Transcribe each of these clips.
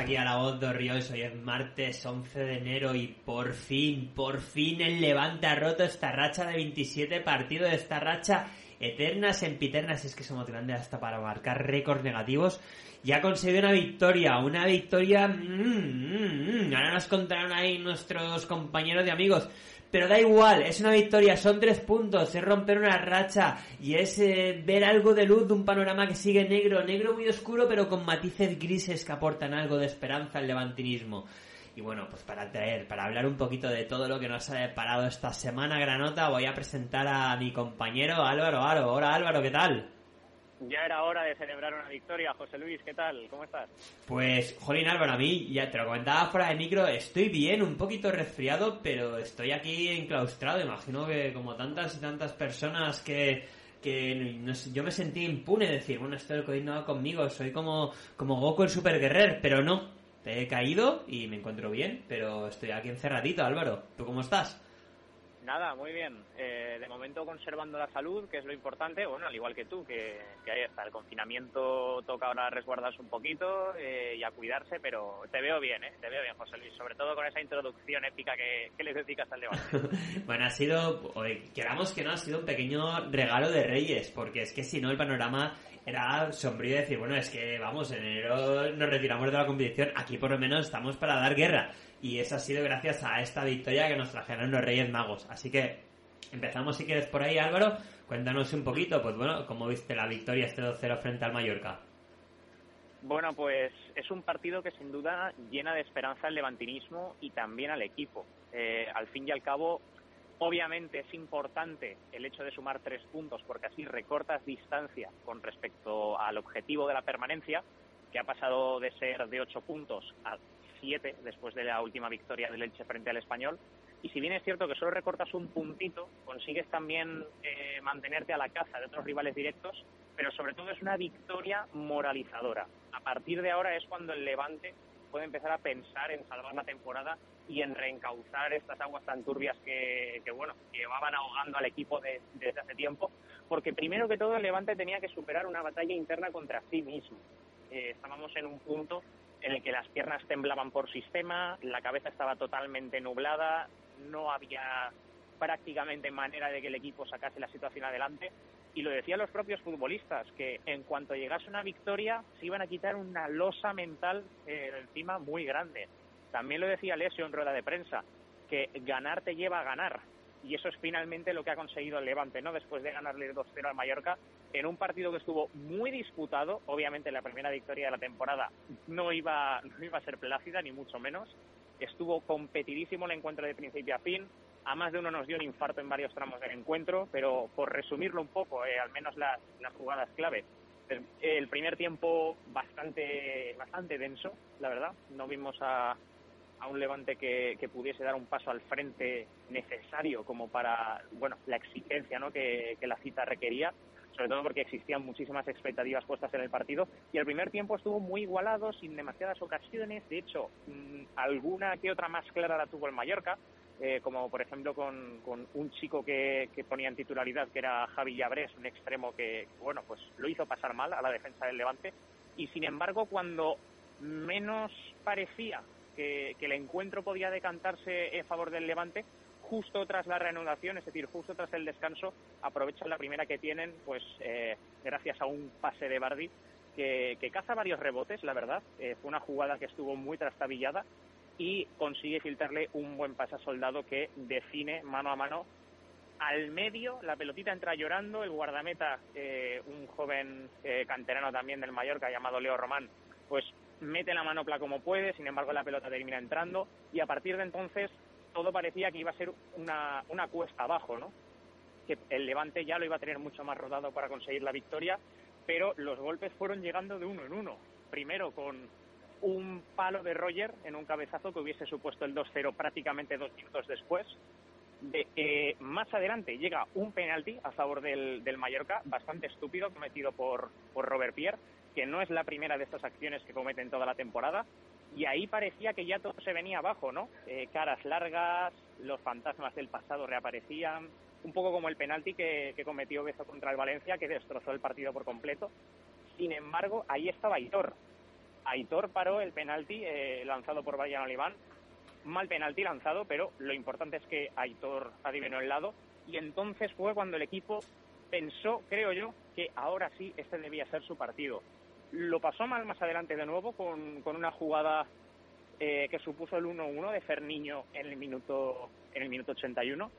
Aquí a La Voz de Ríos. Hoy es martes 11 de enero y por fin, por fin el Levante ha roto esta racha de 27 partidos, esta racha eterna, sempiternas, es que somos grandes hasta para marcar récords negativos. Y ha conseguido una victoria, una victoria... Mmm, mmm, ahora nos contarán ahí nuestros compañeros de amigos. Pero da igual, es una victoria, son tres puntos, es romper una racha y es eh, ver algo de luz de un panorama que sigue negro, negro muy oscuro pero con matices grises que aportan algo de esperanza al levantinismo. Y bueno, pues para traer, para hablar un poquito de todo lo que nos ha deparado esta semana granota, voy a presentar a mi compañero Álvaro Aro. Hola Álvaro, ¿qué tal? Ya era hora de celebrar una victoria. José Luis, ¿qué tal? ¿Cómo estás? Pues, Jolín Álvaro, a mí, ya te lo comentaba fuera de micro, estoy bien, un poquito resfriado, pero estoy aquí enclaustrado. Imagino que como tantas y tantas personas que, que yo me sentí impune de decir, bueno, esto del COVID no va conmigo, soy como, como Goku el Super Guerrer, pero no. Te he caído y me encuentro bien, pero estoy aquí encerradito, Álvaro. ¿Tú cómo estás? Nada, muy bien. Eh, de momento conservando la salud, que es lo importante. Bueno, al igual que tú, que, ahí está. El confinamiento toca ahora resguardarse un poquito eh, y a cuidarse, pero te veo bien, ¿eh? Te veo bien, José Luis. Sobre todo con esa introducción épica que, que le dedicas al debate. bueno, ha sido, queramos que no, ha sido un pequeño regalo de Reyes, porque es que si no el panorama era sombrío decir, bueno, es que vamos, en enero nos retiramos de la competición, aquí por lo menos estamos para dar guerra y eso ha sido gracias a esta victoria que nos trajeron los Reyes Magos. Así que empezamos si quieres por ahí, Álvaro. Cuéntanos un poquito, pues bueno, cómo viste la victoria este 2-0 frente al Mallorca. Bueno, pues es un partido que sin duda llena de esperanza al levantinismo y también al equipo. Eh, al fin y al cabo, obviamente es importante el hecho de sumar tres puntos porque así recortas distancia con respecto al objetivo de la permanencia, que ha pasado de ser de ocho puntos a después de la última victoria del Elche frente al Español. Y si bien es cierto que solo recortas un puntito, consigues también eh, mantenerte a la caza de otros rivales directos, pero sobre todo es una victoria moralizadora. A partir de ahora es cuando el Levante puede empezar a pensar en salvar la temporada y en reencauzar estas aguas tan turbias que, bueno, llevaban ahogando al equipo desde hace tiempo, porque primero que todo el Levante tenía que superar una batalla interna contra sí mismo. Eh, estábamos en un punto en el que las piernas temblaban por sistema, la cabeza estaba totalmente nublada, no había prácticamente manera de que el equipo sacase la situación adelante. Y lo decían los propios futbolistas, que en cuanto llegase una victoria se iban a quitar una losa mental eh, encima muy grande. También lo decía Lesio en rueda de prensa, que ganar te lleva a ganar y eso es finalmente lo que ha conseguido el Levante, ¿no? Después de ganarle 2-0 al Mallorca en un partido que estuvo muy disputado, obviamente la primera victoria de la temporada no iba, no iba a ser plácida, ni mucho menos. Estuvo competidísimo el encuentro de principio a fin. A más de uno nos dio un infarto en varios tramos del encuentro, pero por resumirlo un poco, eh, al menos las, las jugadas clave. El, primer tiempo bastante, bastante denso, la verdad. No vimos a, a un Levante que, pudiese dar un paso al frente necesario como para bueno la exigencia ¿no? que, la cita requería sobre todo porque existían muchísimas expectativas puestas en el partido. Y el primer tiempo estuvo muy igualado sin demasiadas ocasiones. De hecho mm, alguna que otra más clara la tuvo el Mallorca eh, como por ejemplo con, un chico que, que, ponía en titularidad que era Javi Llabrés un extremo que bueno pues lo hizo pasar mal a la defensa del Levante. Y sin embargo cuando menos parecía que, el encuentro podía decantarse en favor del Levante justo tras la reanudación, es decir, justo tras el descanso, aprovechan la primera que tienen, pues eh, gracias a un pase de Bardi que, caza varios rebotes, la verdad. Eh, fue una jugada que estuvo muy trastabillada y consigue filtrarle un buen pase a Soldado que define mano a mano al medio, la pelotita entra llorando, el guardameta, eh, un joven canterano también del Mallorca llamado Leo Román, pues mete la manopla como puede, sin embargo la pelota termina entrando y a partir de entonces todo parecía que iba a ser una, una cuesta abajo, ¿no? Que el Levante ya lo iba a tener mucho más rodado para conseguir la victoria, pero los golpes fueron llegando de uno en uno. Primero con un palo de Roger en un cabezazo que hubiese supuesto el 2-0 prácticamente dos minutos después. De, más adelante llega un penalti a favor del, del Mallorca, bastante estúpido, cometido por, por Robert Pierre, que no es la primera de estas acciones que cometen toda la temporada. Y ahí parecía que ya todo se venía abajo, ¿no? Eh, caras largas, los fantasmas del pasado reaparecían, un poco como el penalti que, cometió Bezo contra el Valencia, que destrozó el partido por completo. Sin embargo, ahí estaba Hitor. Aitor paró el penalti eh, lanzado por Brian Oliván. Mal penalti lanzado, pero lo importante es que Aitor adivinó el lado. Y entonces fue cuando el equipo pensó, creo yo, que ahora sí este debía ser su partido. Lo pasó mal más adelante de nuevo con, con una jugada eh, que supuso el 1-1 de Ferniño en el minuto en el minuto 81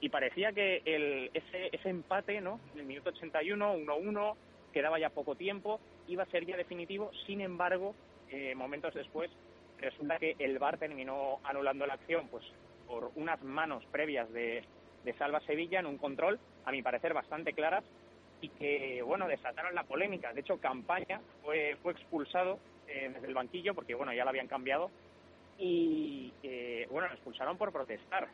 y parecía que el, ese, ese empate, ¿no? En el minuto 81, 1-1, quedaba ya poco tiempo, iba a ser ya definitivo. Sin embargo, eh, momentos después, resulta que el VAR terminó anulando la acción, pues por unas manos previas de, de Salva Sevilla en un control, a mi parecer bastante claras, y que, bueno, desataron la polémica. De hecho, Campaña fue, fue expulsado eh, desde el banquillo porque, bueno, ya lo habían cambiado y, eh, bueno, lo expulsaron por protestar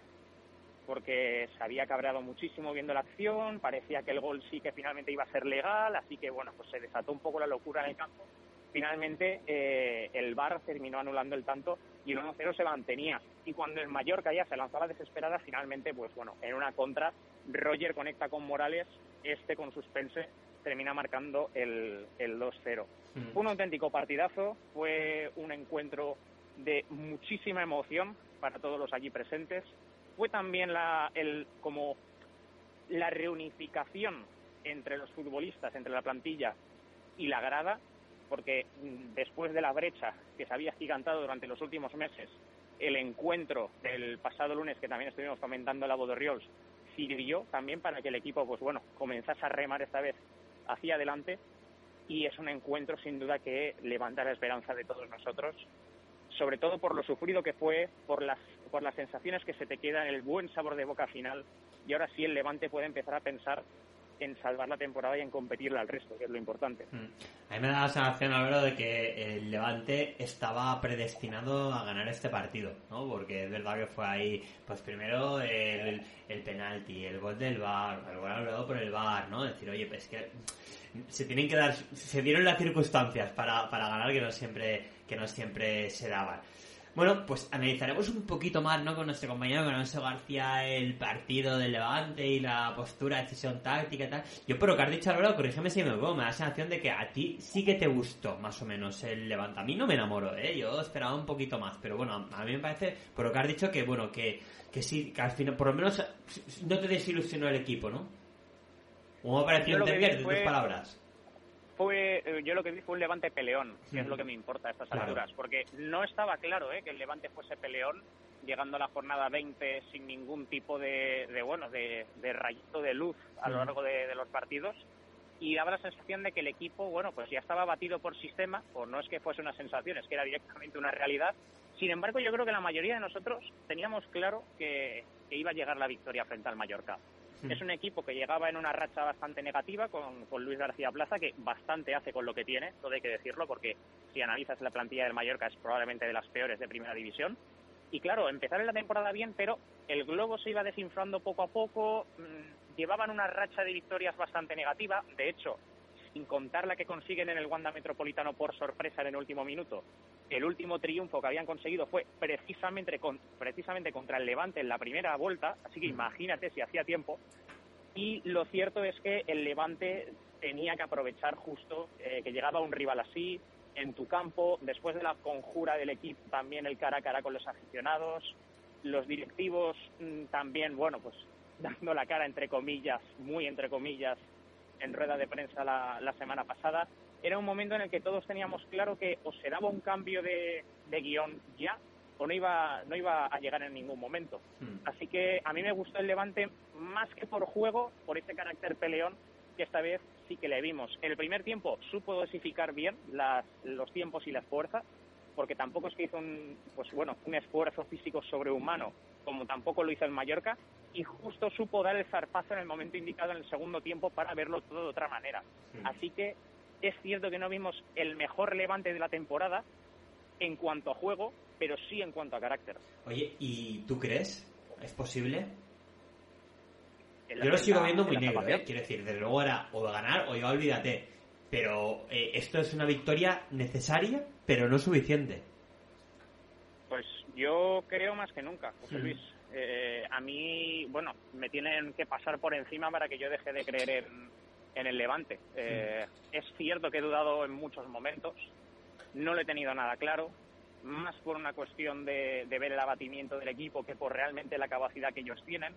porque se había cabreado muchísimo viendo la acción, parecía que el gol sí que finalmente iba a ser legal, así que bueno, pues se desató un poco la locura en el campo. Finalmente eh, el VAR terminó anulando el tanto y el 1-0 se mantenía. Y cuando el Mallorca ya se lanzaba desesperada, finalmente, pues bueno, en una contra, Roger conecta con Morales, este con suspense termina marcando el, el 2-0. Mm. Un auténtico partidazo, fue un encuentro de muchísima emoción para todos los allí presentes fue también la, el, como la reunificación entre los futbolistas, entre la plantilla y la grada, porque después de la brecha que se había gigantado durante los últimos meses, el encuentro del pasado lunes, que también estuvimos comentando en la Bodorriols, sirvió también para que el equipo, pues bueno, comenzase a remar esta vez hacia adelante y es un encuentro sin duda que levanta la esperanza de todos nosotros sobre todo por lo sufrido que fue, por las, por las sensaciones que se te quedan, el buen sabor de boca final. Y ahora sí el Levante puede empezar a pensar en salvar la temporada y en competirla al resto, que es lo importante. Mm. A mí me da la sensación, Álvaro, de que el Levante estaba predestinado a ganar este partido, ¿no? Porque es verdad que fue ahí, pues primero el, el penalti, el gol del VAR, el gol luego por el VAR, ¿no? Decir, oye, pues que se tienen que dar, se dieron las circunstancias para, para ganar que no siempre que no siempre se daban. Bueno, pues analizaremos un poquito más, ¿no? Con nuestro compañero, con Alonso García, el partido del Levante y la postura, decisión táctica y tal. Yo por lo que has dicho, Álvaro, corrígeme si me equivoco, me da la sensación de que a ti sí que te gustó, más o menos, el Levante. A mí no me enamoró, ¿eh? Yo esperaba un poquito más, pero bueno, a mí me parece, por lo que has dicho, que bueno, que, que sí, que al final, por lo menos, no te desilusionó el equipo, ¿no? ¿Cómo me pareció entender de tus palabras? Fue eh, yo lo que vi fue un Levante peleón, que es lo que me importa a estas alturas, porque no estaba claro ¿eh? que el Levante fuese peleón llegando a la jornada 20 sin ningún tipo de, bueno de, rayito de luz a lo largo de, los partidos y daba la sensación de que el equipo bueno pues ya estaba batido por sistema o no es que fuese una sensación es que era directamente una realidad. Sin embargo yo creo que la mayoría de nosotros teníamos claro que iba a llegar la victoria frente al Mallorca es un equipo que llegaba en una racha bastante negativa con, Luis García Plaza, que bastante hace con lo que tiene, todo hay que decirlo, porque si analizas la plantilla del Mallorca es probablemente de las peores de primera división. Y claro, empezar en la temporada bien, pero el globo se iba desinflando poco a poco, mm, llevaban una racha de victorias bastante negativa, de hecho, sin contar la que consiguen en el Wanda Metropolitano por sorpresa en el último minuto, el último triunfo que habían conseguido fue precisamente, con, precisamente contra el Levante en la primera vuelta, así que imagínate si hacía tiempo. Y lo cierto es que el Levante tenía que aprovechar justo eh, que llegaba un rival así en tu campo, después de la conjura del equipo, también el cara a cara con los aficionados, los directivos mm, también, bueno, pues dando la cara entre comillas, muy entre comillas, en rueda de prensa la, semana pasada, era un momento en el que todos teníamos claro que o se daba un cambio de, guion ya o no iba, no iba a llegar en ningún momento. Hmm. Así que a mí me gustó el Levante más que por juego, por ese carácter peleón que esta vez sí que le vimos. En el primer tiempo supo dosificar bien las, los tiempos y las fuerzas, porque tampoco es que hizo un, pues bueno, un esfuerzo físico sobrehumano, como tampoco lo hizo el Mallorca, y justo supo dar el zarpazo en el momento indicado en el segundo tiempo para verlo todo de otra manera. Así que es cierto que no vimos el mejor levante de la temporada en cuanto a juego, pero sí en cuanto a carácter. Oye, ¿y tú crees? ¿Es posible? Yo lo sigo viendo muy negro, ¿eh? Quiero decir, desde luego era o ganar o ya olvídate. Pero eh, esto es una victoria necesaria, pero no suficiente. Pues yo creo más que nunca, José Luis. Eh, a mí, bueno, me tienen que pasar por encima para que yo deje de creer en, el Levante. Eh, es cierto que he dudado en muchos momentos, no lo he tenido nada claro, más por una cuestión de, ver el abatimiento del equipo que por realmente la capacidad que ellos tienen.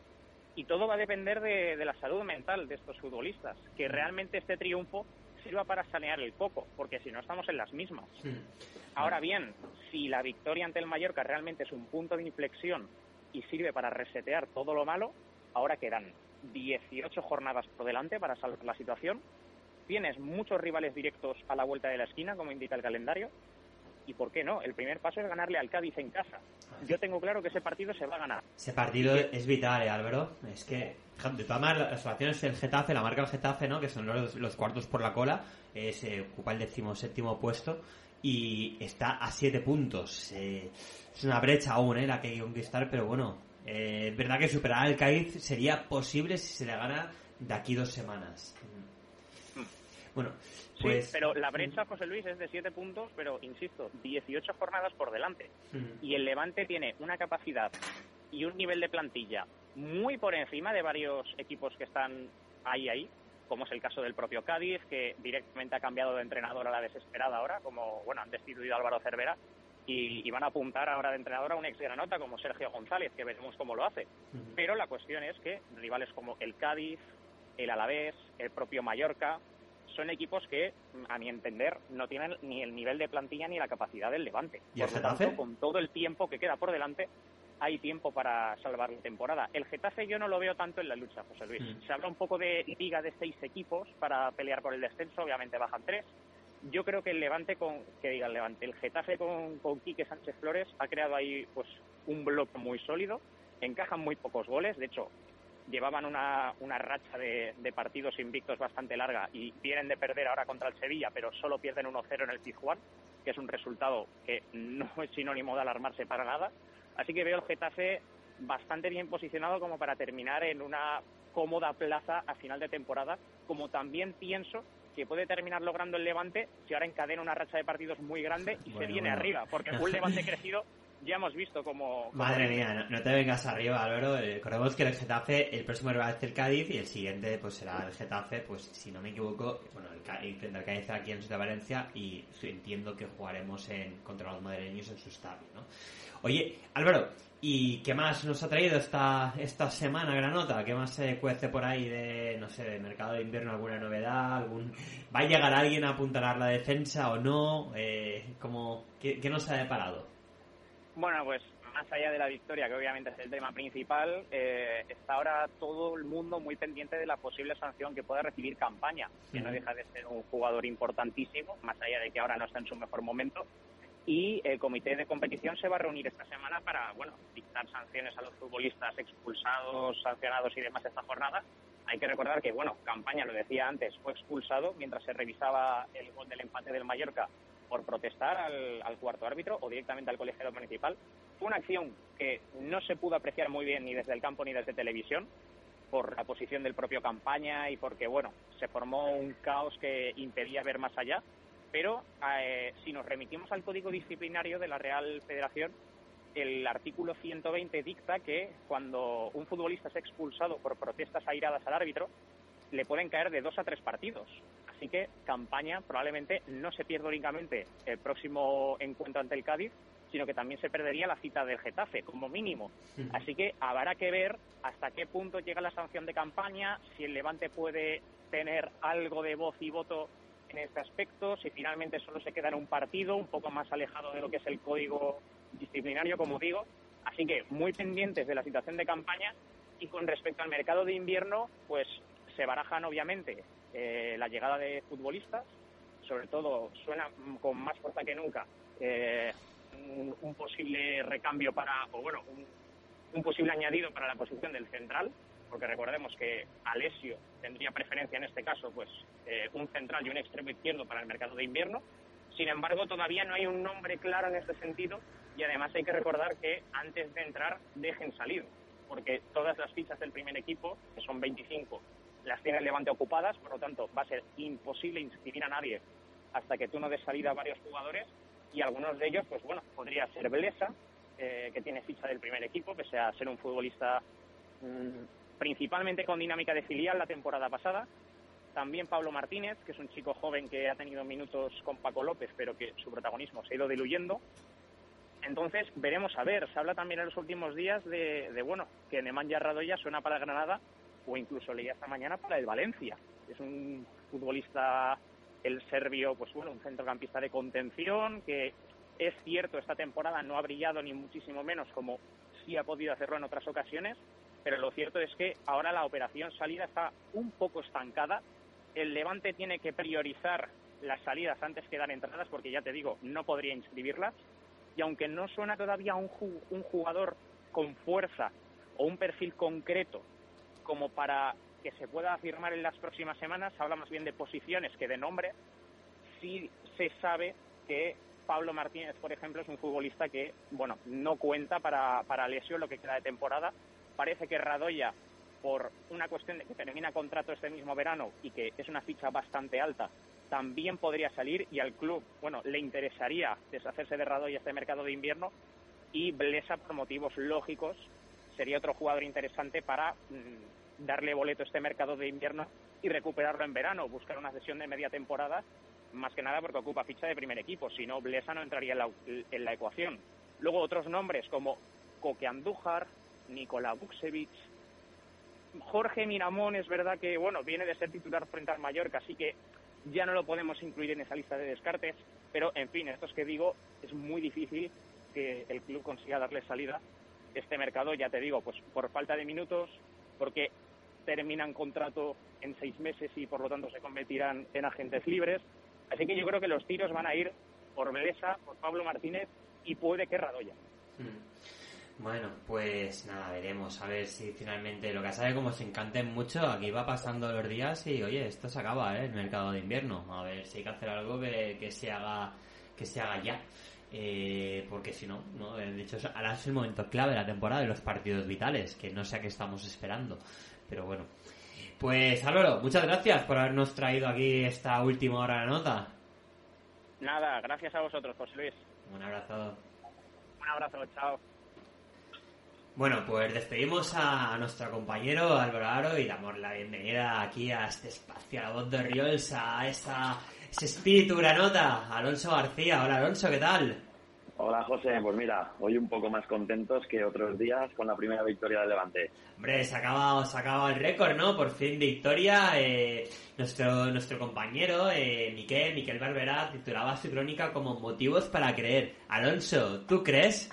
Y todo va a depender de, la salud mental de estos futbolistas, que realmente este triunfo sirva para sanear el coco, porque si no estamos en las mismas. Ahora bien, si la victoria ante el Mallorca realmente es un punto de inflexión y sirve para resetear todo lo malo, ahora quedan 18 jornadas por delante para salvar la situación. Tienes muchos rivales directos a la vuelta de la esquina, como indica el calendario, y por qué no, el primer paso es ganarle al Cádiz en casa. Yo tengo claro que ese partido se va a ganar. Ese partido es vital, ¿eh, Álvaro. Es que, de todas maneras, las relaciones el Getafe, la marca del Getafe, ¿no? que son los, cuartos por la cola, se ocupa el decimoséptimo puesto y está a siete puntos. Eh, es una brecha aún, ¿eh? la que hay que conquistar, pero bueno, eh, es verdad que superar al Cádiz sería posible si se le gana de aquí dos semanas. Mm. Bueno, pues... Sí, pero la brecha, José Luis, es de 7 puntos, pero insisto, 18 jornadas por delante. Y el Levante tiene una capacidad y un nivel de plantilla muy por encima de varios equipos que están ahí, ahí, como es el caso del propio Cádiz, que directamente ha cambiado de entrenador a la desesperada ahora, como, bueno, han destituido a Álvaro Cervera y, van a apuntar ahora de entrenador a un ex granota como Sergio González, que veremos cómo lo hace. Pero la cuestión es que rivales como el Cádiz, el Alavés, el propio Mallorca, son equipos que, a mi entender, no tienen ni el nivel de plantilla ni la capacidad del Levante. ¿Y el Getafe? con todo el tiempo que queda por delante, hay tiempo para salvar la temporada. El Getafe yo no lo veo tanto en la lucha, José Luis. Mm. Se habla un poco de liga de seis equipos para pelear por el descenso, obviamente bajan tres. Yo creo que el Levante con, que diga el Levante, el Getafe con, con Quique Sánchez Flores ha creado ahí pues un bloque muy sólido, encajan muy pocos goles, de hecho llevaban una, una racha de, partidos invictos bastante larga y vienen de perder ahora contra el Sevilla, pero solo pierden 1-0 en el Pizjuán, que es un resultado que no es sinónimo de alarmarse para nada. Así que veo el Getafe bastante bien posicionado como para terminar en una cómoda plaza a final de temporada, como también pienso que puede terminar logrando el Levante si ahora encadena una racha de partidos muy grande y se viene arriba, porque un Levante crecido ya hemos visto como... Madre mía, no, te vengas arriba, Álvaro. Eh, recordemos que el Getafe, el próximo rival es el Cádiz y el siguiente pues será el Getafe, pues si no me equivoco, bueno, el Cádiz Cádiz aquí en Ciudad Valencia y entiendo que jugaremos en contra los madrileños en su estadio, ¿no? Oye, Álvaro, ¿y qué más nos ha traído esta, esta semana Granota? ¿Qué más se cuece por ahí de, no sé, de mercado de invierno? ¿Alguna novedad? algún ¿Va a llegar alguien a apuntalar la defensa o no? Eh, ¿cómo, qué, ¿Qué nos ha deparado? Bueno, pues más allá de la victoria, que obviamente es el tema principal, eh, está ahora todo el mundo muy pendiente de la posible sanción que pueda recibir Campaña, que no deja de ser un jugador importantísimo, más allá de que ahora no está en su mejor momento. Y el comité de competición se va a reunir esta semana para, bueno, dictar sanciones a los futbolistas expulsados, sancionados y demás esta jornada. Hay que recordar que, bueno, Campaña, lo decía antes, fue expulsado mientras se revisaba el gol del empate del Mallorca por protestar al, cuarto árbitro o directamente al colegiado municipal. Fue una acción que no se pudo apreciar muy bien ni desde el campo ni desde televisión por la posición del propio campaña y porque, bueno, se formó un caos que impedía ver más allá. Pero eh, si nos remitimos al código disciplinario de la Real Federación, el artículo 120 dicta que cuando un futbolista es expulsado por protestas airadas al árbitro, le pueden caer de dos a tres partidos. Así que campaña probablemente no se pierda únicamente el próximo encuentro ante el Cádiz, sino que también se perdería la cita del Getafe, como mínimo. Así que habrá que ver hasta qué punto llega la sanción de campaña, si el Levante puede tener algo de voz y voto en este aspecto, si finalmente solo se queda en un partido, un poco más alejado de lo que es el código disciplinario, como digo. Así que muy pendientes de la situación de campaña. Y con respecto al mercado de invierno, pues se barajan obviamente eh, la llegada de futbolistas, sobre todo suena con más fuerza que nunca eh, un, posible recambio para, o bueno, un, posible añadido para la posición del central, porque recordemos que Alessio tendría preferencia en este caso, pues eh, un central y un extremo izquierdo para el mercado de invierno. Sin embargo, todavía no hay un nombre claro en este sentido y además hay que recordar que antes de entrar dejen salir, porque todas las fichas del primer equipo, que son 25, las tiene Levante ocupadas, por lo tanto va a ser imposible inscribir a nadie hasta que tú no des salida a varios jugadores y algunos de ellos, pues bueno, podría ser Blesa, eh, que tiene ficha del primer equipo, que sea ser un futbolista mm, principalmente con dinámica de filial la temporada pasada. también Pablo Martínez, que es un chico joven que ha tenido minutos con Paco López, pero que su protagonismo se ha ido diluyendo. Entonces, veremos a ver. Se habla también en los últimos días de, bueno, que Nemanja Radoya suena para Granada o incluso leía esta mañana para el Valencia. Es un futbolista, el serbio, pues bueno, un centrocampista de contención que es cierto, esta temporada no ha brillado ni muchísimo menos como sí ha podido hacerlo en otras ocasiones, pero lo cierto es que ahora la operación salida está un poco estancada. El Levante tiene que priorizar las salidas antes que dar entradas, porque ya te digo, no podría inscribirlas. Y aunque no suena todavía un, jugador con fuerza o un perfil concreto como para que se pueda afirmar en las próximas semanas, habla más bien de posiciones que de nombre, sí se sabe que Pablo Martínez, por ejemplo, es un futbolista que, bueno, no cuenta para, para lesión lo que queda de temporada. Parece que Radoya, por una cuestión de que termina contrato este mismo verano y que es una ficha bastante alta, también podría salir y al club, bueno, le interesaría deshacerse de Radoya este mercado de invierno y Blesa, por motivos lógicos, sería otro jugador interesante para mm, darle boleto a este mercado de invierno y recuperarlo en verano, buscar una sesión de media temporada más que nada porque ocupa ficha de primer equipo, si no, Blesa no entraría en la, ecuación. Luego otros nombres como Coque Andújar, Nikola Buksevich, Jorge Miramón es verdad que bueno viene de ser titular frente al Mallorca, así que ya no lo podemos incluir en esa lista de descartes, pero en fin, esto es que digo, es muy difícil que el club consiga darle salida este mercado, ya te digo, pues por falta de minutos, porque terminan contrato en seis meses y por lo tanto se convertirán en agentes libres, Así que yo creo que los tiros van a ir por Belesa, por Pablo Martínez y puede que Radoya. Hmm. Bueno, pues nada, veremos a ver si finalmente lo que sabe como se encanten mucho, aquí va pasando los días y oye, esto se acaba, ¿eh? El mercado de invierno. A ver si hay que hacer algo que, se haga que se haga ya. Eh, porque si no, no, de hecho ahora es el momento clave de la temporada de los partidos vitales, que no sé a qué estamos esperando. Pero bueno, pues Álvaro, muchas gracias por habernos traído aquí esta última hora de la nota. Nada, gracias a vosotros, José Luis. Un abrazo. Un abrazo, chao. Bueno, pues despedimos a nuestro compañero Álvaro Aro y damos la bienvenida aquí a este espacio, a la voz de Riols, a esa, ese espíritu granota, Alonso García. Hola Alonso, ¿qué tal? Hola José, pues mira, hoy un poco más contentos que otros días con la primera victoria del Levante. Hombre, se acaba, se acaba el récord, ¿no? Por fin victoria. Eh, nuestro, nuestro compañero, eh, Miquel, Miquel Barberá, titulaba su crónica como motivos para creer. Alonso, ¿tú crees?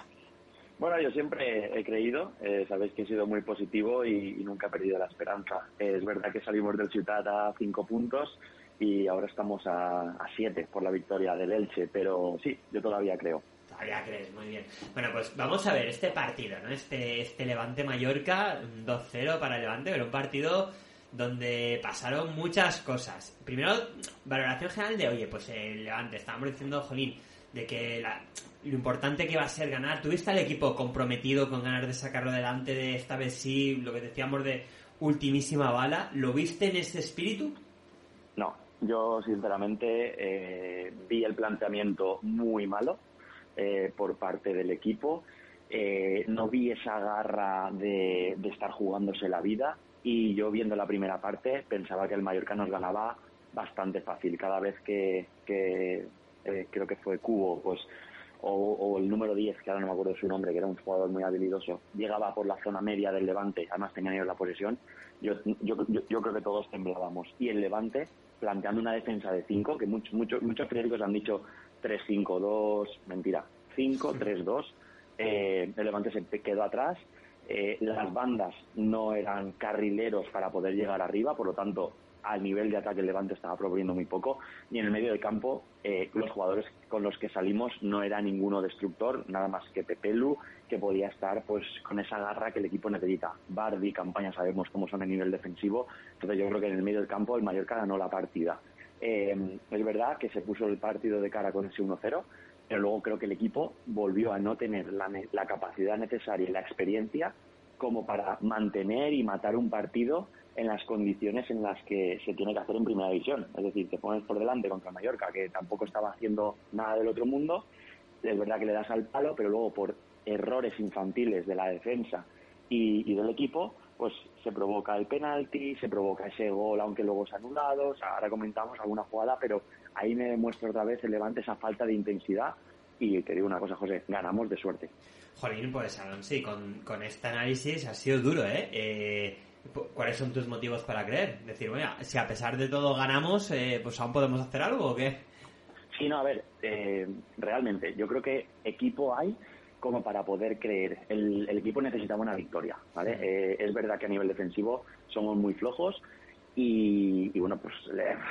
Bueno, yo siempre he creído, eh, sabéis que he sido muy positivo y, nunca he perdido la esperanza. es verdad que salimos del Ciutat a cinco puntos y ahora estamos a, siete por la victoria del Elche, pero sí, yo todavía creo. Todavía crees, muy bien. Bueno, pues vamos a ver este partido, ¿no? Este, este Levante-Mallorca, 2-0 para Levante, pero un partido donde pasaron muchas cosas. Primero, valoración general de, oye, pues el Levante, estábamos diciendo, Jolín, de que lo importante que va a ser ganar. ¿Tuviste al equipo comprometido con ganar de sacarlo adelante de esta vez sí, lo que decíamos de ultimísima bala? ¿Lo viste en ese espíritu? No, yo sinceramente eh, vi el planteamiento muy malo eh, por parte del equipo. Eh, no vi esa garra de, estar jugándose la vida y yo viendo la primera parte pensaba que el Mallorca nos ganaba bastante fácil. Cada vez que, eh, creo que fue Cubo, pues o, el número 10, que ahora no me acuerdo su nombre, que era un jugador muy habilidoso, llegaba por la zona media del Levante, además tenían ellos la posesión, yo, yo, yo, creo que todos temblábamos. Y el Levante, planteando una defensa de 5, que muchos muchos muchos periódicos han dicho 3-5-2, mentira, 5-3-2. Eh, el Levante se quedó atrás. Eh, las bandas no eran carrileros para poder llegar arriba, por lo tanto, al nivel de ataque el Levante estaba proponiendo muy poco. Y en el medio del campo, eh, los jugadores con los que salimos no era ninguno destructor, nada más que Pepelu, que podía estar pues con esa garra que el equipo necesita. Bardi, campaña, sabemos cómo son a nivel defensivo. Entonces yo creo que en el medio del campo el Mallorca ganó la partida. Eh, es verdad que se puso el partido de cara con ese 1-0, pero luego creo que el equipo volvió a no tener la, capacidad necesaria y la experiencia como para mantener y matar un partido en las condiciones en las que se tiene que hacer en primera división. Es decir, te pones por delante contra Mallorca, que tampoco estaba haciendo nada del otro mundo, es verdad que le das al palo, pero luego por errores infantiles de la defensa y, del equipo, pues se provoca el penalti, se provoca ese gol, aunque luego ha anulado, ahora comentamos alguna jugada, pero ahí me demuestra otra vez el Levante esa falta de intensidad y te digo una cosa, José, ganamos de suerte. Jolín, pues sí, con, con este análisis ha sido duro, ¿eh? ¿eh? ¿Cuáles son tus motivos para creer? Decir, bueno, si a pesar de todo ganamos, eh, pues aún podemos hacer algo o qué? Sí, no, a ver, eh, realmente, yo creo que equipo hay como para poder creer. El, equipo necesitaba una victoria, ¿vale? Eh, es verdad que a nivel defensivo somos muy flojos y, bueno, pues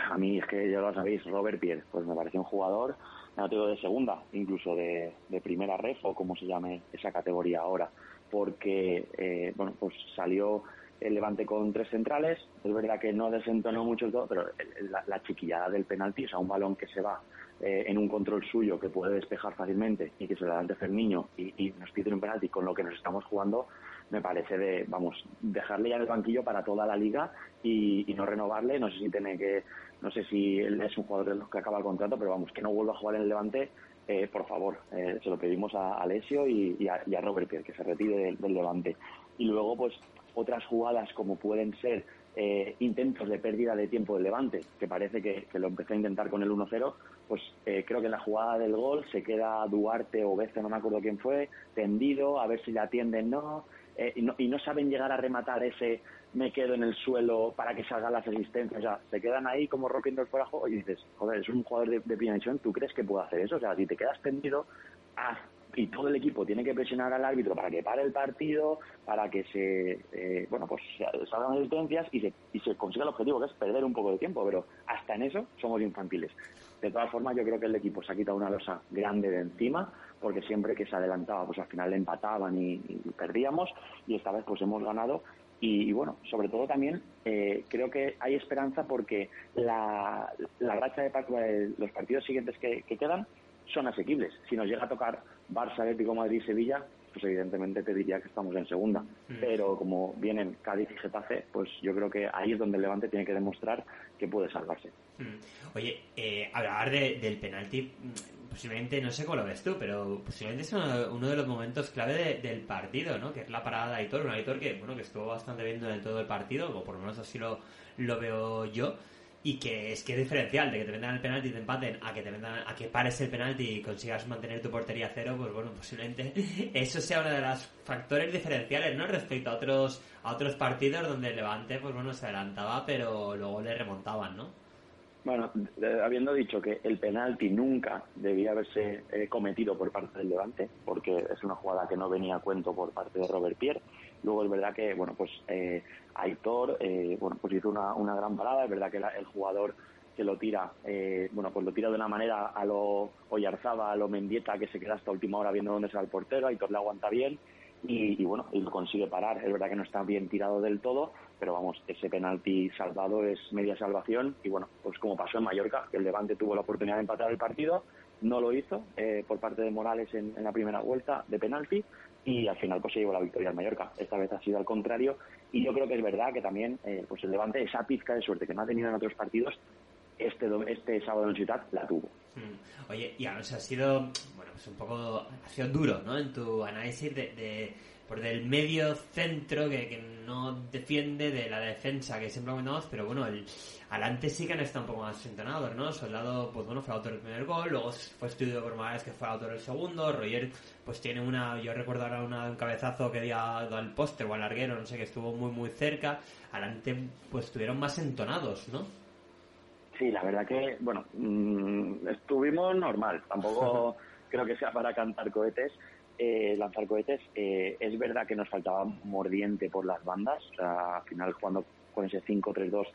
a mí es que ya lo sabéis, Robert Pierre, pues me pareció un jugador, no tengo de segunda, incluso de, primera ref o como se llame esa categoría ahora, porque, eh, bueno, pues salió el Levante con tres centrales, es verdad que no desentonó mucho todo, pero la, la chiquillada del penalti, o sea, un balón que se va eh, en un control suyo que puede despejar fácilmente y que se le da el niño y, nos pide un penalti con lo que nos estamos jugando, me parece de, vamos, dejarle ya en el banquillo para toda la liga y, no renovarle. No sé si tiene que, no sé si él es un jugador de los que acaba el contrato, pero vamos, que no vuelva a jugar en el Levante, eh, por favor. Eh, se lo pedimos a Alessio y, a, Robert Pierre, que se retire del Levante. Y luego, pues, otras jugadas como pueden ser eh, intentos de pérdida de tiempo del Levante, que parece que, lo empezó a intentar con el 1-0, pues eh, creo que en la jugada del gol se queda Duarte o Beza, no me acuerdo quién fue, tendido, a ver si le atienden no, eh, y no, y no saben llegar a rematar ese me quedo en el suelo para que salgan las asistencias, o sea, se quedan ahí como rompiendo el fuera y dices, joder, es un jugador de, de primera ¿tú crees que puede hacer eso? O sea, si te quedas tendido, haz y todo el equipo tiene que presionar al árbitro para que pare el partido, para que se, eh, bueno, pues salgan asistencias y se, y se consiga el objetivo, que es perder un poco de tiempo, pero hasta en eso somos infantiles. De todas formas, yo creo que el equipo se ha quitado una losa grande de encima, porque siempre que se adelantaba, pues al final le empataban y, perdíamos, y esta vez pues hemos ganado. Y, bueno, sobre todo también eh, creo que hay esperanza porque la, la racha de, los partidos siguientes que, que quedan son asequibles. Si nos llega a tocar Barça, Atlético Madrid, Sevilla, pues evidentemente te diría que estamos en segunda. Mm. Pero como vienen Cádiz y Getafe, pues yo creo que ahí es donde el Levante tiene que demostrar que puede salvarse. Mm. Oye, eh, hablar del penalti, mm, posiblemente, no sé cómo lo ves tú, pero posiblemente es uno, de los momentos clave del partido, ¿no? Que es la parada de Aitor, un Aitor que, bueno, que estuvo bastante bien durante todo el partido, o por lo menos así lo, lo veo yo y que es que es diferencial de que te vendan el penalti y te empaten a que te vendan a que pares el penalti y consigas mantener tu portería cero pues bueno posiblemente eso sea uno de los factores diferenciales no respecto a otros a otros partidos donde el Levante pues bueno se adelantaba pero luego le remontaban no bueno, habiendo dicho que el penalti nunca debía haberse eh, cometido por parte del Levante, porque es una jugada que no venía a cuento por parte de Robert Pierre, Luego es verdad que, bueno, pues eh, Aitor, eh, bueno, pues hizo una, una gran parada. Es verdad que el jugador que lo tira, eh, bueno, pues lo tira de una manera a lo Oyarzaba, a lo Mendieta, que se queda hasta última hora viendo dónde se va el portero. Aitor le aguanta bien y, bueno, y lo consigue parar. Es verdad que no está bien tirado del todo, pero vamos, ese penalti salvado es media salvación. Y bueno, pues como pasó en Mallorca, el Levante tuvo la oportunidad de empatar el partido, no lo hizo por parte de Morales en, la primera vuelta de penalti y al final pues se llevó la victoria al Mallorca. Esta vez ha sido al contrario y yo creo que es verdad que también eh, pues el Levante esa pizca de suerte que no ha tenido en otros partidos este este sábado en Ciudad la tuvo. Mm. Oye, y ha sido pues un poco ha sido duro, ¿no? En tu análisis de por del medio centro que, no defiende de la defensa que siempre comentamos, pero bueno, el adelante sí que han estado un poco más entonados, ¿no? Soldado, pues bueno, fue autor del primer gol, luego fue estudiado por Morales que fue autor del segundo, Roger pues tiene una, yo recuerdo ahora una, un cabezazo que dio al póster o al larguero, no sé, que estuvo muy muy cerca, adelante pues estuvieron más entonados, ¿no? Sí, la verdad que, bueno, mm, estuvimos normal, tampoco creo que sea para cantar cohetes, eh, lanzar cohetes. Eh, es verdad que nos faltaba mordiente por las bandas. Al final, jugando con ese 5-3-2,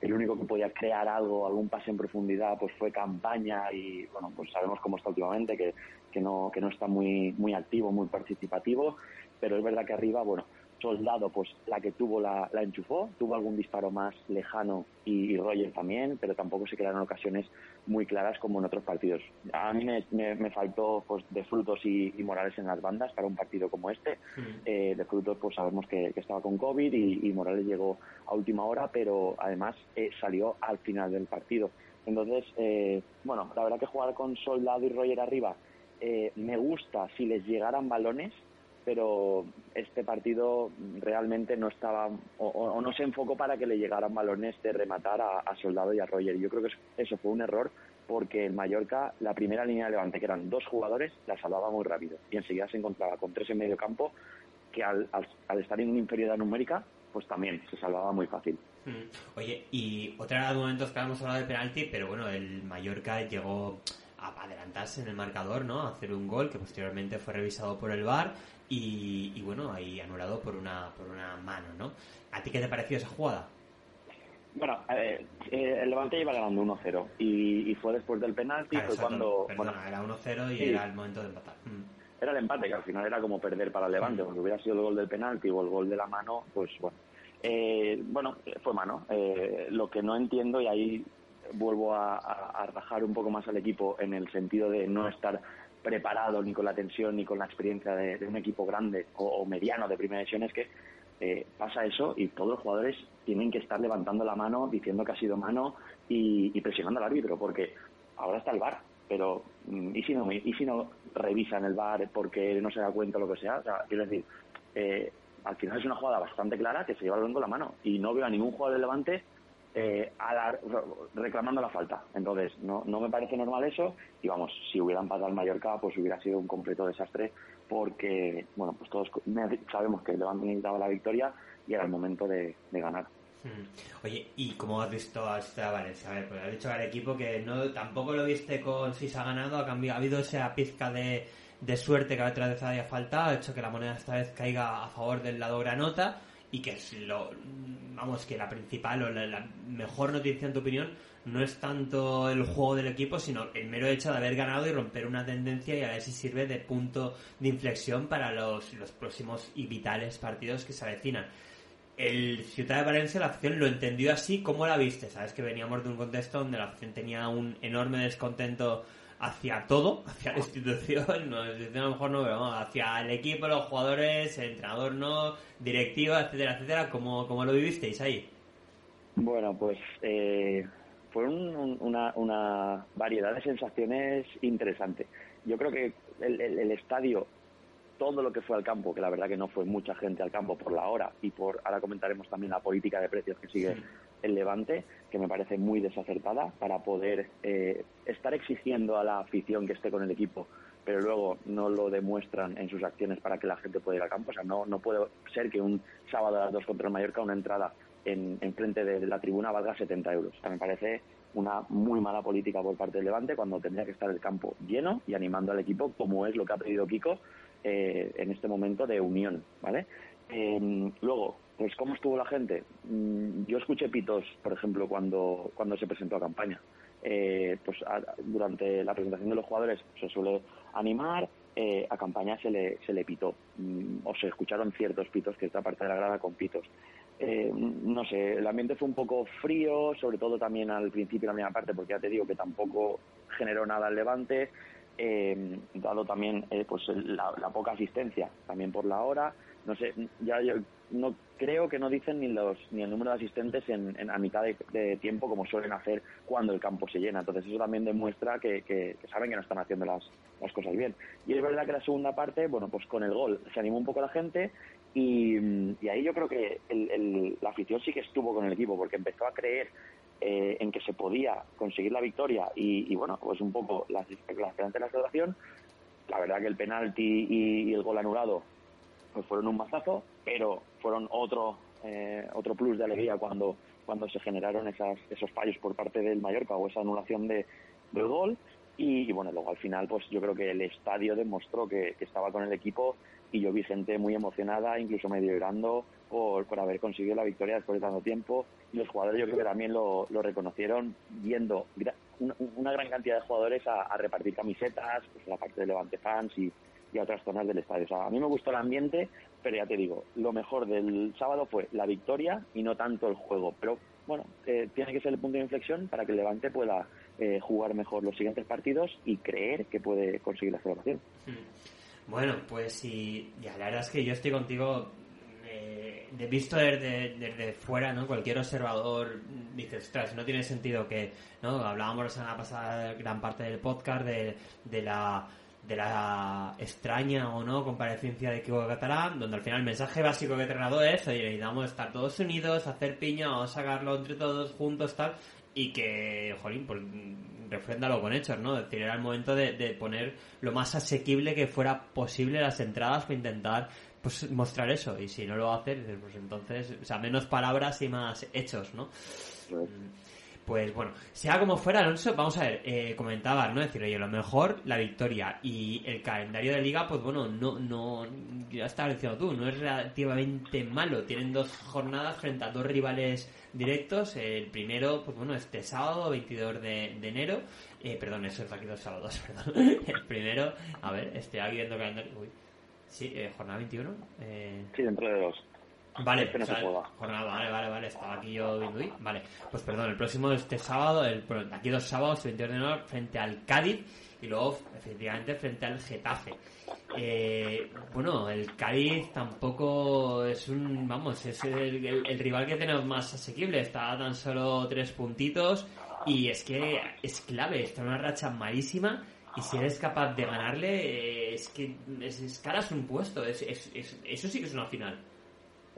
el único que podía crear algo, algún pase en profundidad, pues fue campaña. Y bueno, pues sabemos cómo está últimamente, que, que, no, que no está muy, muy activo, muy participativo. Pero es verdad que arriba, bueno, Soldado, pues la que tuvo la, la enchufó, tuvo algún disparo más lejano y, Roger también, pero tampoco se quedaron ocasiones muy claras como en otros partidos. A mí me, faltó pues de frutos y, Morales en las bandas para un partido como este. Eh, de frutos pues sabemos que, estaba con COVID y, Morales llegó a última hora, pero además eh, salió al final del partido. Entonces, eh, bueno, la verdad que jugar con Soldado y Roger arriba me gusta si les llegaran balones, pero este partido realmente no estaba o, no se enfocó para que le llegaran balones de rematar a, Soldado y a Roger. Yo creo que eso fue un error porque el Mallorca, la primera línea de levante, que eran dos jugadores, la salvaba muy rápido y enseguida se encontraba con tres en medio campo que al, estar en una inferioridad numérica, pues también se salvaba muy fácil. Mm. Oye, y otra de momentos que habíamos hablado del penalti, pero bueno, el Mallorca llegó adelantarse en el marcador, ¿no? A hacer un gol que posteriormente fue revisado por el VAR y, bueno, ahí anulado por una, por una mano, ¿no? ¿A ti qué te pareció esa jugada? Bueno, eh, el Levante iba ganando 1-0 y, fue después del penalti, fue cuando... bueno, era 1-0 y era el momento de empatar. Mm. Era el empate, que al final era como perder para el Levante, porque hubiera sido el gol del penalti o el gol de la mano, pues bueno. Eh, bueno, fue mano. Eh, lo que no entiendo, y ahí vuelvo a, rajar un poco más al equipo en el sentido de no estar preparado ni con la tensión ni con la experiencia de, un equipo grande o, mediano de primera división. Es que eh, pasa eso y todos los jugadores tienen que estar levantando la mano diciendo que ha sido mano y, presionando al árbitro porque ahora está el bar pero mm, y si no y si no revisan el bar porque no se da cuenta lo que sea o sea quiero decir eh, al final es una jugada bastante clara que se lleva el con la mano y no veo a ningún jugador de Levante eh, reclamando la falta. Entonces, no, no me parece normal eso. Y vamos, si hubiera empatado el Mallorca, pues hubiera sido un completo desastre, porque, bueno, pues todos sabemos que Levante necesitaba la victoria y era el momento de, ganar. Hmm. Oye, ¿y cómo has visto a Valencia? A ver, pues has dicho al equipo que no tampoco lo viste con si se ha ganado, ha, cambiado, ha habido esa pizca de, de suerte que a veces haya falta, ha hecho que la moneda esta vez caiga a favor del lado granota y que lo vamos que la principal o la, mejor noticia en tu opinión no es tanto el juego del equipo sino el mero hecho de haber ganado y romper una tendencia y a ver si sirve de punto de inflexión para los, los próximos y vitales partidos que se avecinan el Ciudad de Valencia la acción lo entendió así ¿cómo la viste? sabes que veníamos de un contexto donde la acción tenía un enorme descontento hacia todo, hacia la institución, no, a lo mejor no, pero hacia el equipo, los jugadores, el entrenador no, directiva, etcétera, etcétera, ¿cómo, cómo lo vivisteis ahí? Bueno, pues eh, fue una, una variedad de sensaciones interesante. Yo creo que el, el, estadio, todo lo que fue al campo, que la verdad que no fue mucha gente al campo por la hora y por, ahora comentaremos también la política de precios que sigue el Levante, que me parece muy desacertada para poder eh, estar exigiendo a la afición que esté con el equipo, pero luego no lo demuestran en sus acciones para que la gente pueda ir al campo. O sea, no, no puede ser que un sábado a las dos contra el Mallorca una entrada en, frente de la tribuna valga 70 euros. O sea, me parece una muy mala política por parte del Levante cuando tendría que estar el campo lleno y animando al equipo, como es lo que ha pedido Kiko eh, en este momento de unión, ¿vale? Eh, luego, pues ¿cómo estuvo la gente? Mm, yo escuché pitos, por ejemplo, cuando, cuando se presentó a campaña. Eh, pues durante la presentación de los jugadores se suele animar, eh, a campaña se le, se le pitó, mm, o se escucharon ciertos pitos, que esta parte de la grada con pitos. Eh, no sé, el ambiente fue un poco frío, sobre todo también al principio la primera parte, porque ya te digo que tampoco generó nada el levante, dado también pues la, la, poca asistencia, también por la hora. No sé, ya yo no creo que no dicen ni los ni el número de asistentes en, a mitad de, tiempo como suelen hacer cuando el campo se llena. Entonces eso también demuestra que, saben que no están haciendo las, las, cosas bien. Y es verdad que la segunda parte, bueno, pues con el gol se animó un poco la gente y, ahí yo creo que la afición sí que estuvo con el equipo porque empezó a creer eh, en que se podía conseguir la victoria y, bueno, pues un poco la, la de la celebración. La verdad que el penalti y el gol anulado pues fueron un mazazo, pero fueron otro eh, otro plus de alegría cuando cuando se generaron esas, esos fallos por parte del Mallorca o esa anulación de, del gol. Y, bueno luego al final pues yo creo que el estadio demostró que, estaba con el equipo y yo vi gente muy emocionada incluso medio llorando por, por haber conseguido la victoria después de tanto tiempo. Y los jugadores yo creo que también lo, reconocieron viendo una, gran cantidad de jugadores a, repartir camisetas pues la parte de Levante Fans y, y otras zonas del estadio. A mí me gustó el ambiente, pero ya te digo, lo mejor del sábado fue la victoria y no tanto el juego. Pero bueno, eh, tiene que ser el punto de inflexión para que el Levante pueda eh, jugar mejor los siguientes partidos y creer que puede conseguir la celebración. Hmm. Bueno, pues sí, ya la verdad es que yo estoy contigo eh, visto desde, desde, fuera, ¿no? Cualquier observador dice, ostras, no tiene sentido que, ¿no? Hablábamos la semana pasada gran parte del podcast de, de la de la extraña o no comparecencia de Kiko Catalán, donde al final el mensaje básico que trasladó es, oye, necesitamos estar todos unidos, hacer piña, vamos a sacarlo entre todos juntos, tal, y que, jolín, pues refréndalo con hechos, ¿no? Es decir, era el momento de, de poner lo más asequible que fuera posible las entradas para intentar pues mostrar eso. Y si no lo hace pues entonces o sea menos palabras y más hechos no pues bueno, sea como fuera, Alonso, vamos a ver, eh, comentabas, ¿no? Decir, oye, a lo mejor la victoria y el calendario de liga, pues bueno, no, no, ya estás diciendo tú, no es relativamente malo. Tienen dos jornadas frente a dos rivales directos. El primero, pues bueno, este sábado, 22 de, enero. Eh, perdón, eso es aquí dos sábados, perdón. El primero, a ver, estoy aquí viendo calendario. Uy. Sí, eh, jornada 21. Eh... Sí, dentro de dos. Vale, este vale, vale, vale, estaba aquí yo viendo ahí. Vale, pues perdón, el próximo este sábado, el, aquí dos sábados, 22 de enero, frente al Cádiz y luego, efectivamente, frente al Getafe. Eh, bueno, el Cádiz tampoco es un, vamos, es el, rival que tenemos más asequible, está tan solo tres puntitos y es que es clave, está en una racha malísima y si eres capaz de ganarle, eh, es que es, es un puesto, es, eso sí que es una final.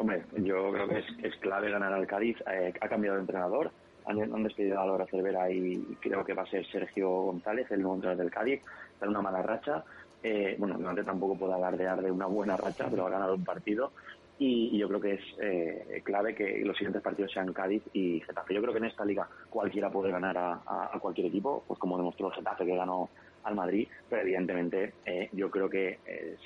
Hombre, yo creo que es, clave ganar al Cádiz. Eh, ha cambiado de entrenador. Han, despedido a Laura Cervera y creo que va a ser Sergio González, el nuevo entrenador del Cádiz. Está en una mala racha. Eh, bueno, no tampoco puedo alardear de una buena racha, pero ha ganado un partido. Y, yo creo que es eh, clave que los siguientes partidos sean Cádiz y Getafe. Yo creo que en esta liga cualquiera puede ganar a, cualquier equipo, pues como demostró el Getafe que ganó al Madrid, pero evidentemente yo creo que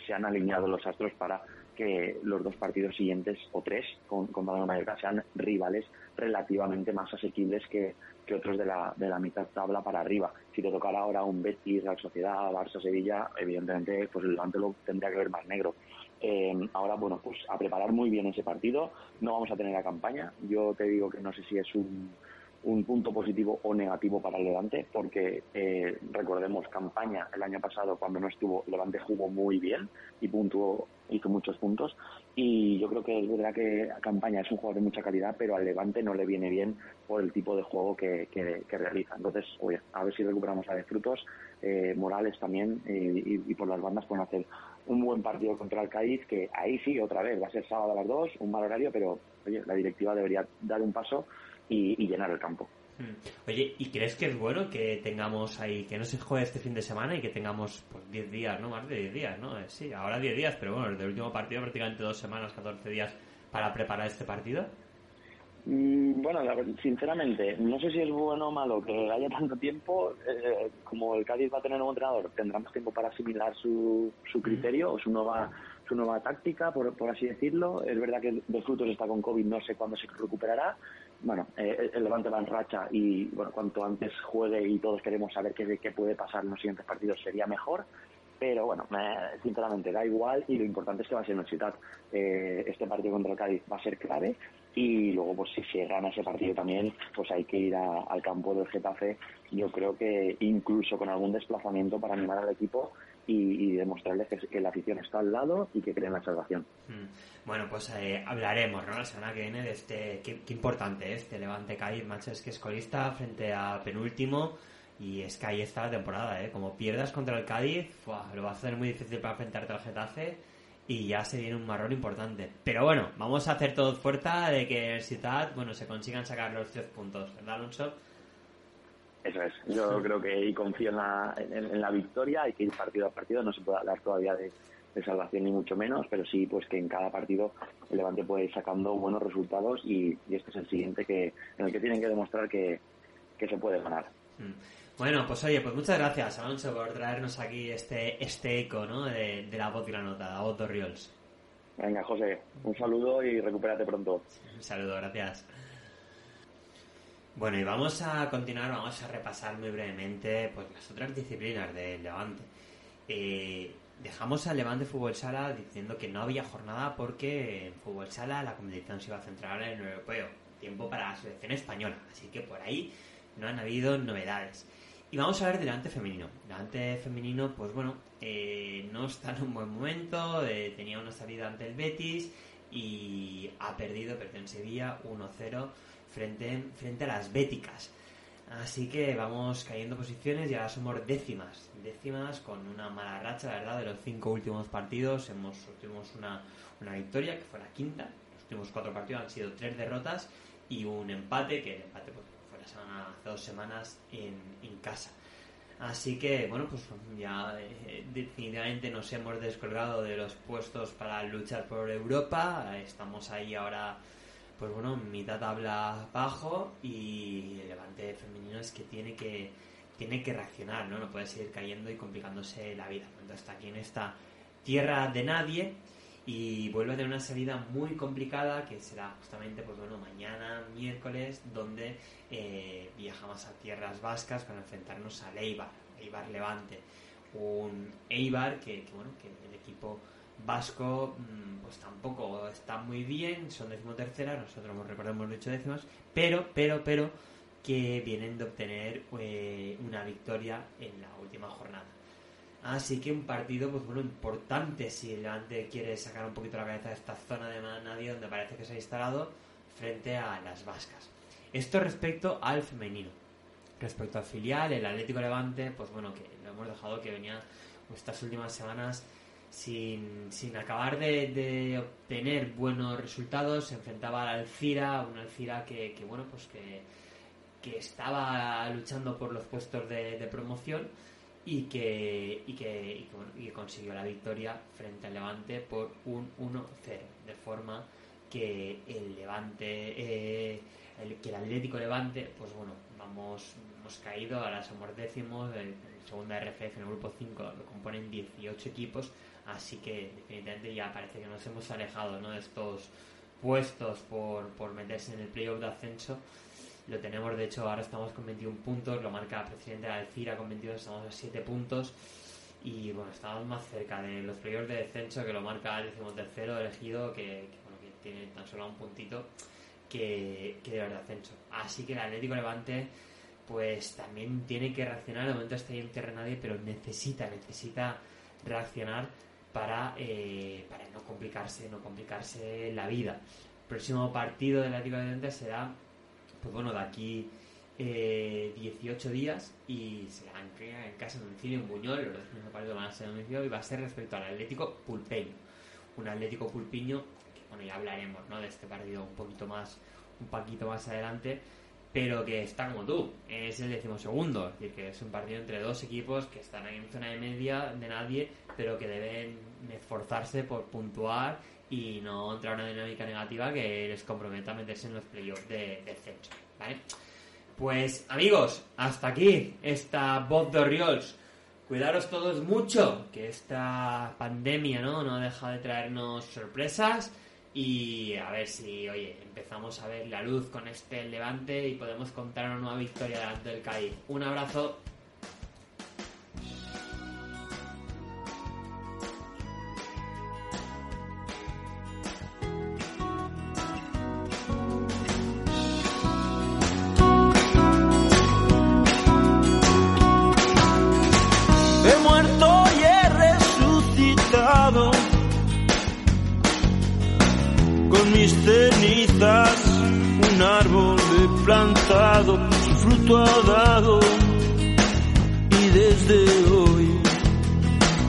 se han alineado los astros para que los dos partidos siguientes, o tres, con, con Mallorca, sean rivales relativamente más asequibles que, que otros de la, de la mitad tabla para arriba. Si te tocara ahora un Betis, Real Sociedad, Barça, Sevilla, evidentemente pues el Levante lo tendría que ver más negro. Eh, ahora, bueno, pues a preparar muy bien ese partido. No vamos a tener la campaña. Yo te digo que no sé si es un, un punto positivo o negativo para el Levante, porque eh, recordemos campaña el año pasado cuando no estuvo, Levante jugó muy bien y puntuó, hizo muchos puntos y yo creo que es verdad que campaña es un jugador de mucha calidad, pero al Levante no le viene bien por el tipo de juego que, que, realiza. Entonces, oye, a ver si recuperamos a de frutos, eh, Morales también y, y, por las bandas pueden hacer un buen partido contra el Cádiz, que ahí sí, otra vez, va a ser sábado a las dos, un mal horario, pero oye, la directiva debería dar un paso y, llenar el campo. Hmm. Oye, ¿y crees que es bueno que tengamos ahí, que no se juegue este fin de semana y que tengamos pues 10 días, no más de 10 días, ¿no? Eh, sí, ahora 10 días, pero bueno, desde el último partido prácticamente dos semanas, 14 días para preparar este partido? Mm, bueno, sinceramente, no sé si es bueno o malo que haya tanto tiempo. Eh, como el Cádiz va a tener un entrenador, tendrá más tiempo para asimilar su, su criterio o su nueva su nueva táctica, por, por así decirlo. Es verdad que de frutos está con COVID, no sé cuándo se recuperará, bueno, eh, el Levante va en racha y bueno, cuanto antes juegue y todos queremos saber qué, qué puede pasar en los siguientes partidos sería mejor. Pero bueno, sinceramente da igual y lo importante es que va a ser una ciudad. Eh, este partido contra el Cádiz va a ser clave y luego pues si se gana ese partido también pues hay que ir al campo del Getafe yo creo que incluso con algún desplazamiento para animar al equipo y, demostrarles que, la afición está al lado y que creen la salvación. Mm. Bueno, pues eh, hablaremos ¿no? la semana que viene de este, qué, importante es este Levante Cádiz, Manchester que es colista frente a penúltimo y es que ahí está la temporada, ¿eh? como pierdas contra el Cádiz, lo va a hacer muy difícil para enfrentarte al Getafe y ya se viene un marrón importante. Pero bueno, vamos a hacer todo fuerza de que el Ciudad, bueno, se consigan sacar los tres puntos, ¿verdad, Alonso? Eso es. Yo creo que y confío en la, en, la victoria. Hay que ir partido a partido. No se puede hablar todavía de, salvación ni mucho menos, pero sí pues que en cada partido el Levante puede ir sacando buenos resultados y, este es el siguiente que en el que tienen que demostrar que, se puede ganar. Mm. Bueno, pues oye, pues muchas gracias Alonso por traernos aquí este este eco ¿no? de, la voz nota, la voz de Riols. Venga, José, un saludo y recupérate pronto. Un saludo, gracias. Bueno, y vamos a continuar, vamos a repasar muy brevemente pues las otras disciplinas del Levante. Eh, dejamos al Levante Fútbol Sala diciendo que no había jornada porque en Fútbol Sala la competición se iba a centrar en el europeo. Tiempo para la selección española, así que por ahí no han habido novedades. Y vamos a ver del Levante femenino. Levante femenino, pues bueno, eh, no está en un buen momento, eh, tenía una salida ante el Betis y ha perdido, perdió en Sevilla 1-0 frente, frente a las béticas. Así que vamos cayendo posiciones y ahora somos décimas. Décimas con una mala racha, la verdad, de los cinco últimos partidos. Hemos tuvimos una, una victoria, que fue la quinta. Los últimos cuatro partidos han sido tres derrotas y un empate, que el empate pues, fue la semana, hace dos semanas en, en casa. Así que, bueno, pues ya eh, definitivamente nos hemos descolgado de los puestos para luchar por Europa. Estamos ahí ahora, pues bueno, mitad tabla bajo y el levante femenino es que tiene que tiene que reaccionar, ¿no? No puede seguir cayendo y complicándose la vida. Entonces está aquí en esta tierra de nadie y vuelve a tener una salida muy complicada que será justamente pues bueno mañana miércoles donde eh, viajamos a tierras vascas para enfrentarnos al Eibar Eibar Levante un Eibar que, bueno que el equipo vasco mm, pues tampoco está muy bien son decimotercera nosotros recordemos dicho décimas pero pero pero que vienen de obtener eh, una victoria en la última jornada Así que un partido, pues bueno, importante si el Levante quiere sacar un poquito la cabeza de esta zona de nadie donde parece que se ha instalado frente a las vascas. Esto respecto al femenino. Respecto al filial, el Atlético Levante, pues bueno, que lo hemos dejado que venía estas últimas semanas sin, sin acabar de, obtener buenos resultados. Se enfrentaba al Alcira, una Alcira que, que bueno, pues que, que estaba luchando por los puestos de, de promoción y que, y que, y consiguió la victoria frente al Levante por un 1-0, de forma que el Levante, eh, el, que el Atlético Levante, pues bueno, vamos, hemos caído, ahora somos décimos, en segunda RFF en el grupo 5 lo componen 18 equipos, así que definitivamente ya parece que nos hemos alejado ¿no? de estos puestos por, por meterse en el playoff de ascenso lo tenemos, de hecho, ahora estamos con 21 puntos, lo marca presidente de Alcira con 22, estamos a 7 puntos. Y bueno, estamos más cerca de los playoffs de descenso que lo marca el decimotercero elegido, que, tiene tan solo un puntito que, de verdad ascenso. Así que el Atlético Levante, pues también tiene que reaccionar. De momento está ahí en tierra nadie, pero necesita, necesita reaccionar para, eh, para no complicarse, no complicarse la vida. El próximo partido del Atlético Levante será pues bueno, de aquí eh, 18 días y se van a en casa de domicilio en Buñol, los dos primeros partidos van a ser en domicilio y va a ser respecto al Atlético Pulpeño. Un Atlético Pulpiño, que bueno, ya hablaremos ¿no? de este partido un poquito más, un poquito más adelante, pero que está como tú, es el decimosegundo, es decir, que es un partido entre dos equipos que están en zona de media de nadie, pero que deben esforzarse por puntuar y no entrar en una dinámica negativa que les comprometa a meterse en los playoffs de, descenso, ¿vale? Pues amigos, hasta aquí esta voz de Oriols. Cuidaros todos mucho, que esta pandemia ¿no? no deja de traernos sorpresas y a ver si, oye, empezamos a ver la luz con este levante y podemos contar una nueva victoria delante del Cádiz. Un abrazo